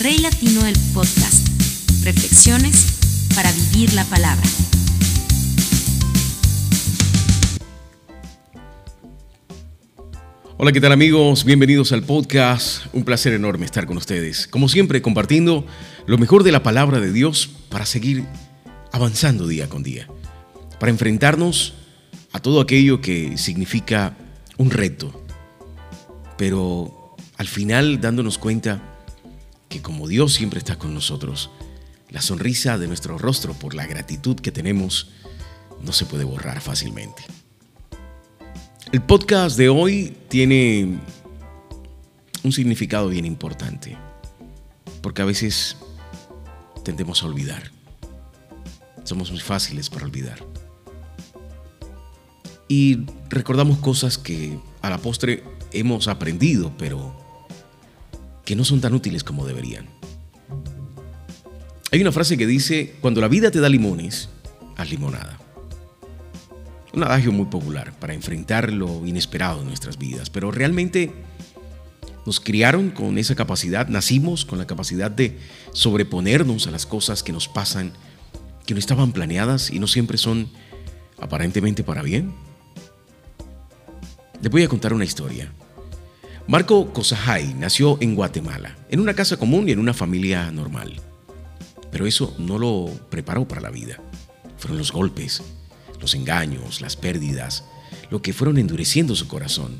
Rey Latino del Podcast. Reflexiones para vivir la palabra. Hola, ¿qué tal amigos? Bienvenidos al podcast. Un placer enorme estar con ustedes. Como siempre, compartiendo lo mejor de la palabra de Dios para seguir avanzando día con día. Para enfrentarnos a todo aquello que significa un reto. Pero al final dándonos cuenta que como Dios siempre está con nosotros, la sonrisa de nuestro rostro por la gratitud que tenemos no se puede borrar fácilmente. El podcast de hoy tiene un significado bien importante, porque a veces tendemos a olvidar. Somos muy fáciles para olvidar. Y recordamos cosas que a la postre hemos aprendido, pero que no son tan útiles como deberían. Hay una frase que dice, cuando la vida te da limones, haz limonada. Un adagio muy popular para enfrentar lo inesperado en nuestras vidas, pero realmente nos criaron con esa capacidad, nacimos con la capacidad de sobreponernos a las cosas que nos pasan, que no estaban planeadas y no siempre son aparentemente para bien. Les voy a contar una historia. Marco Cosajay nació en Guatemala, en una casa común y en una familia normal. Pero eso no lo preparó para la vida. Fueron los golpes, los engaños, las pérdidas, lo que fueron endureciendo su corazón.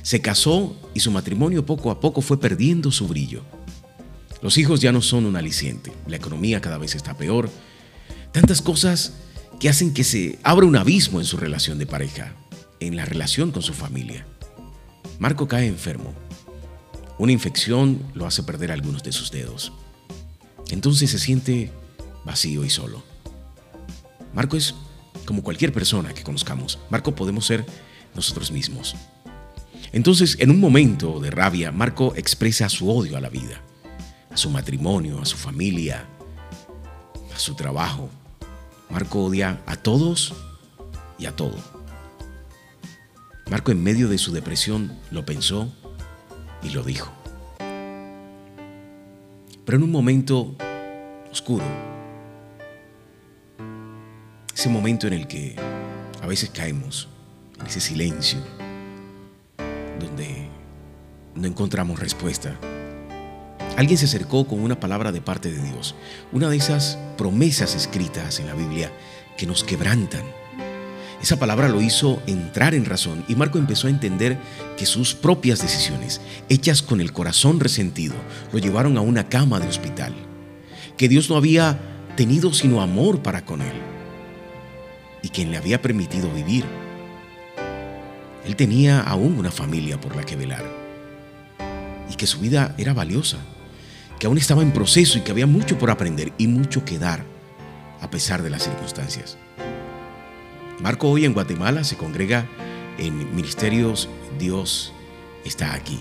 Se casó y su matrimonio poco a poco fue perdiendo su brillo. Los hijos ya no son un aliciente, la economía cada vez está peor, tantas cosas que hacen que se abra un abismo en su relación de pareja, en la relación con su familia. Marco cae enfermo. Una infección lo hace perder algunos de sus dedos. Entonces se siente vacío y solo. Marco es como cualquier persona que conozcamos. Marco podemos ser nosotros mismos. Entonces, en un momento de rabia, Marco expresa su odio a la vida, a su matrimonio, a su familia, a su trabajo. Marco odia a todos y a todo. Marco en medio de su depresión lo pensó y lo dijo. Pero en un momento oscuro, ese momento en el que a veces caemos, en ese silencio, donde no encontramos respuesta. Alguien se acercó con una palabra de parte de Dios, una de esas promesas escritas en la Biblia que nos quebrantan. Esa palabra lo hizo entrar en razón y Marco empezó a entender que sus propias decisiones, hechas con el corazón resentido, lo llevaron a una cama de hospital, que Dios no había tenido sino amor para con él y quien le había permitido vivir. Él tenía aún una familia por la que velar y que su vida era valiosa, que aún estaba en proceso y que había mucho por aprender y mucho que dar a pesar de las circunstancias. Marco hoy en Guatemala se congrega en Ministerios Dios está aquí.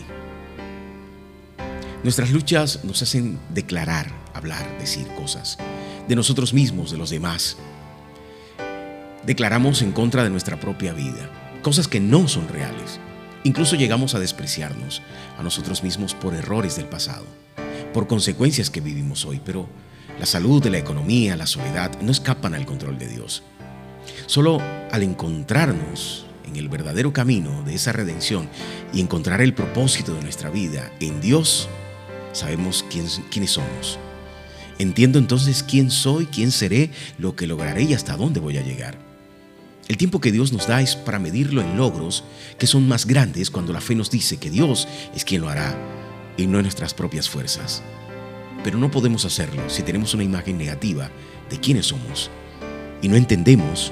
Nuestras luchas nos hacen declarar, hablar, decir cosas de nosotros mismos, de los demás, declaramos en contra de nuestra propia vida, cosas que no son reales. Incluso llegamos a despreciarnos a nosotros mismos por errores del pasado, por consecuencias que vivimos hoy, pero la salud, la economía, la soledad no escapan al control de Dios. Solo al encontrarnos en el verdadero camino de esa redención y encontrar el propósito de nuestra vida en Dios, sabemos quién, quiénes somos. Entiendo entonces quién soy, quién seré, lo que lograré y hasta dónde voy a llegar. El tiempo que Dios nos da es para medirlo en logros que son más grandes cuando la fe nos dice que Dios es quien lo hará y no en nuestras propias fuerzas. Pero no podemos hacerlo si tenemos una imagen negativa de quiénes somos y no entendemos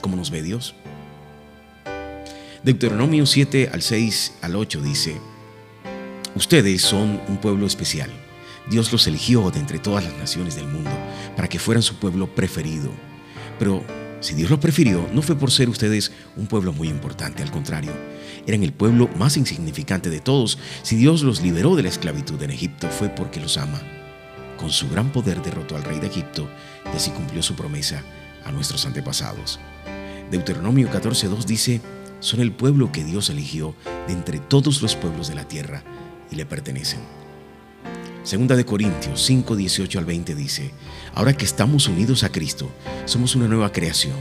cómo nos ve Dios. Deuteronomio 7 al 6 al 8 dice, Ustedes son un pueblo especial. Dios los eligió de entre todas las naciones del mundo para que fueran su pueblo preferido. Pero si Dios los prefirió, no fue por ser ustedes un pueblo muy importante, al contrario, eran el pueblo más insignificante de todos. Si Dios los liberó de la esclavitud en Egipto, fue porque los ama. Con su gran poder derrotó al rey de Egipto y así cumplió su promesa a nuestros antepasados. Deuteronomio 14.2 dice, son el pueblo que Dios eligió de entre todos los pueblos de la tierra y le pertenecen. Segunda de Corintios 5, 18 al 20 dice, ahora que estamos unidos a Cristo, somos una nueva creación.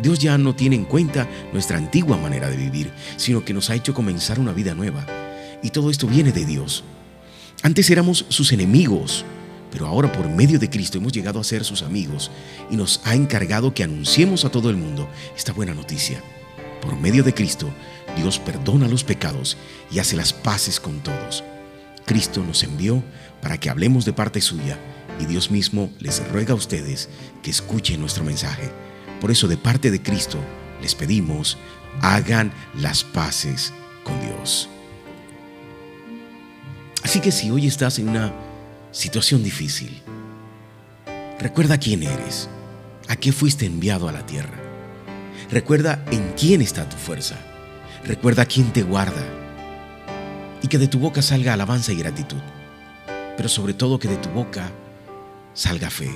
Dios ya no tiene en cuenta nuestra antigua manera de vivir, sino que nos ha hecho comenzar una vida nueva. Y todo esto viene de Dios. Antes éramos sus enemigos, pero ahora por medio de Cristo hemos llegado a ser sus amigos y nos ha encargado que anunciemos a todo el mundo esta buena noticia. Por medio de Cristo, Dios perdona los pecados y hace las paces con todos. Cristo nos envió para que hablemos de parte suya y Dios mismo les ruega a ustedes que escuchen nuestro mensaje. Por eso de parte de Cristo les pedimos, hagan las paces con Dios. Así que si hoy estás en una situación difícil, recuerda quién eres, a qué fuiste enviado a la tierra. Recuerda en quién está tu fuerza. Recuerda quién te guarda. Y que de tu boca salga alabanza y gratitud. Pero sobre todo que de tu boca salga fe.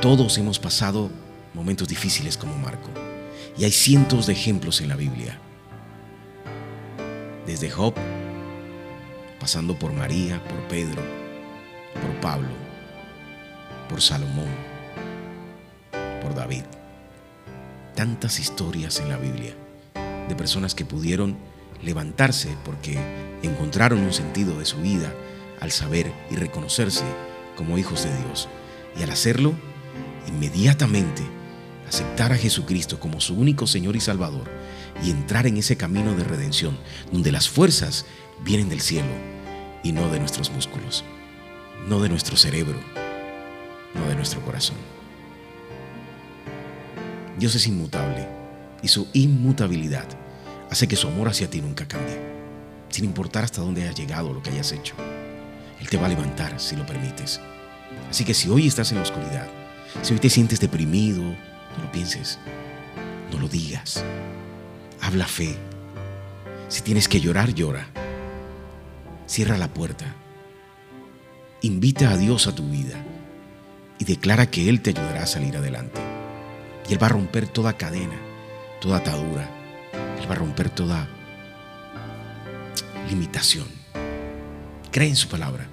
Todos hemos pasado momentos difíciles como Marco. Y hay cientos de ejemplos en la Biblia. Desde Job, pasando por María, por Pedro, por Pablo, por Salomón, por David. Tantas historias en la Biblia de personas que pudieron levantarse porque encontraron un sentido de su vida al saber y reconocerse como hijos de Dios. Y al hacerlo, inmediatamente aceptar a Jesucristo como su único Señor y Salvador y entrar en ese camino de redención donde las fuerzas vienen del cielo y no de nuestros músculos, no de nuestro cerebro, no de nuestro corazón. Dios es inmutable y su inmutabilidad hace que su amor hacia ti nunca cambie, sin importar hasta dónde hayas llegado o lo que hayas hecho. Él te va a levantar si lo permites. Así que si hoy estás en la oscuridad, si hoy te sientes deprimido, no lo pienses, no lo digas. Habla fe. Si tienes que llorar, llora. Cierra la puerta. Invita a Dios a tu vida y declara que Él te ayudará a salir adelante. Y Él va a romper toda cadena, toda atadura. Él va a romper toda limitación. Cree en su palabra.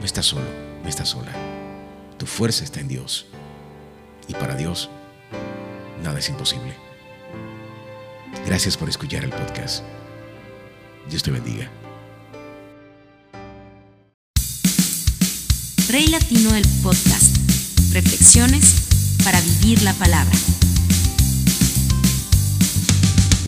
No estás solo, no estás sola. Tu fuerza está en Dios. Y para Dios, nada es imposible. Gracias por escuchar el podcast. Dios te bendiga. Rey Latino del Podcast. Reflexiones para vivir la palabra.